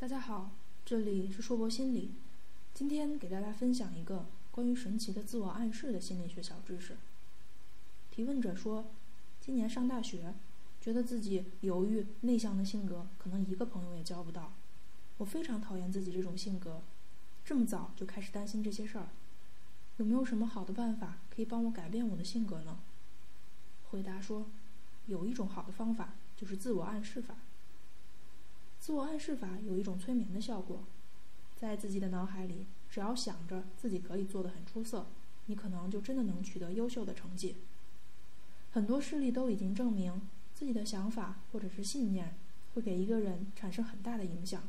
大家好，这里是硕博心理。今天给大家分享一个关于神奇的自我暗示的心理学小知识。提问者说，今年上大学，觉得自己犹豫、内向的性格，可能一个朋友也交不到。我非常讨厌自己这种性格，这么早就开始担心这些事儿。有没有什么好的办法可以帮我改变我的性格呢？回答说，有一种好的方法，就是自我暗示法。自我暗示法有一种催眠的效果，在自己的脑海里，只要想着自己可以做得很出色，你可能就真的能取得优秀的成绩。很多事例都已经证明，自己的想法或者是信念会给一个人产生很大的影响。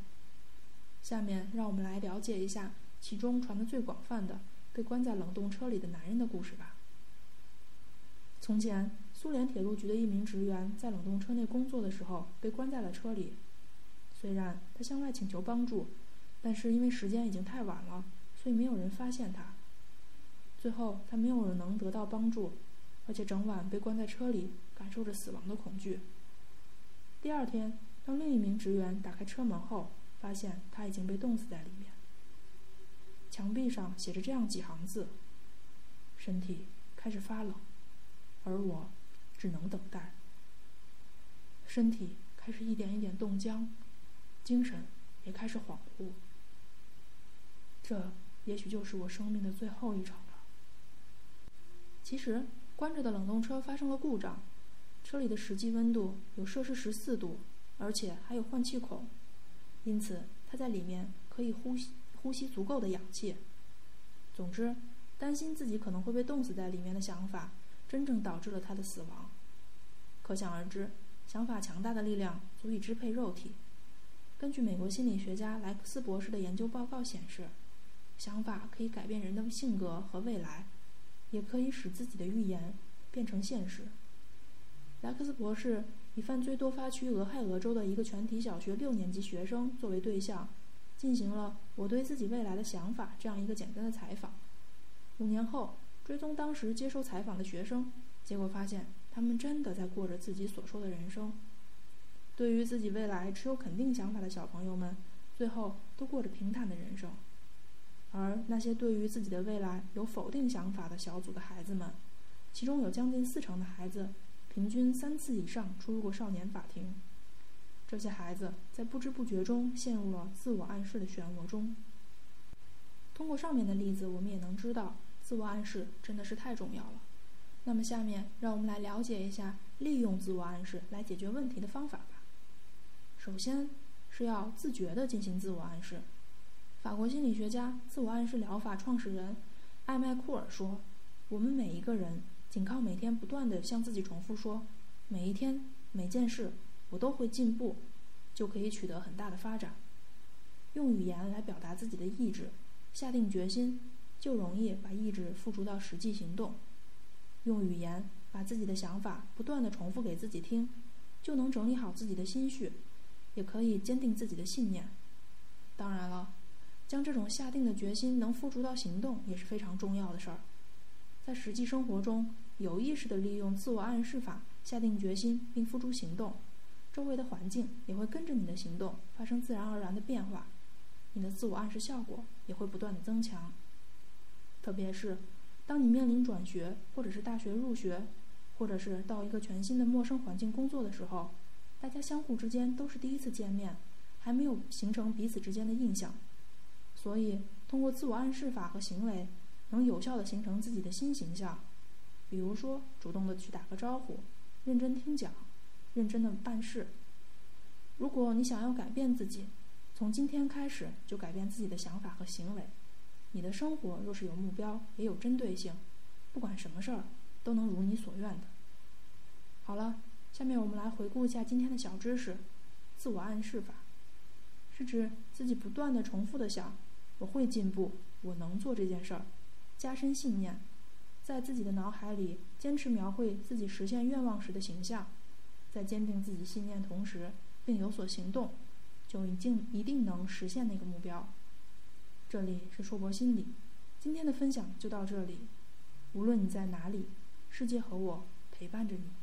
下面让我们来了解一下其中传得最广泛的被关在冷冻车里的男人的故事吧。从前，苏联铁路局的一名职员在冷冻车内工作的时候被关在了车里。虽然他向外请求帮助，但是因为时间已经太晚了，所以没有人发现他。最后，他没有能得到帮助，而且整晚被关在车里，感受着死亡的恐惧。第二天，当另一名职员打开车门后，发现他已经被冻死在里面。墙壁上写着这样几行字：“身体开始发冷，而我只能等待。身体开始一点一点冻僵。”精神也开始恍惚，这也许就是我生命的最后一程了。其实，关着的冷冻车发生了故障，车里的实际温度有摄氏十四度，而且还有换气孔，因此他在里面可以呼吸呼吸足够的氧气。总之，担心自己可能会被冻死在里面的想法，真正导致了他的死亡。可想而知，想法强大的力量足以支配肉体。根据美国心理学家莱克斯博士的研究报告显示，想法可以改变人的性格和未来，也可以使自己的预言变成现实。莱克斯博士以犯罪多发区俄亥俄州的一个全体小学六年级学生作为对象，进行了“我对自己未来的想法”这样一个简单的采访。五年后，追踪当时接受采访的学生，结果发现他们真的在过着自己所说的人生。对于自己未来持有肯定想法的小朋友们，最后都过着平坦的人生；而那些对于自己的未来有否定想法的小组的孩子们，其中有将近四成的孩子，平均三次以上出入过少年法庭。这些孩子在不知不觉中陷入了自我暗示的漩涡中。通过上面的例子，我们也能知道，自我暗示真的是太重要了。那么，下面让我们来了解一下利用自我暗示来解决问题的方法吧。首先是要自觉地进行自我暗示。法国心理学家、自我暗示疗法创始人艾麦库尔说：“我们每一个人仅靠每天不断地向自己重复说‘每一天每件事我都会进步’，就可以取得很大的发展。用语言来表达自己的意志，下定决心，就容易把意志付诸到实际行动。用语言把自己的想法不断地重复给自己听，就能整理好自己的心绪。”也可以坚定自己的信念。当然了，将这种下定的决心能付诸到行动也是非常重要的事儿。在实际生活中，有意识地利用自我暗示法，下定决心并付诸行动，周围的环境也会跟着你的行动发生自然而然的变化，你的自我暗示效果也会不断的增强。特别是当你面临转学，或者是大学入学，或者是到一个全新的陌生环境工作的时候。大家相互之间都是第一次见面，还没有形成彼此之间的印象，所以通过自我暗示法和行为，能有效的形成自己的新形象。比如说，主动的去打个招呼，认真听讲，认真的办事。如果你想要改变自己，从今天开始就改变自己的想法和行为，你的生活若是有目标，也有针对性，不管什么事儿都能如你所愿的。好了。下面我们来回顾一下今天的小知识：自我暗示法是指自己不断的重复的想“我会进步，我能做这件事儿”，加深信念，在自己的脑海里坚持描绘自己实现愿望时的形象，在坚定自己信念同时并有所行动，就一定一定能实现那个目标。这里是硕博心理，今天的分享就到这里。无论你在哪里，世界和我陪伴着你。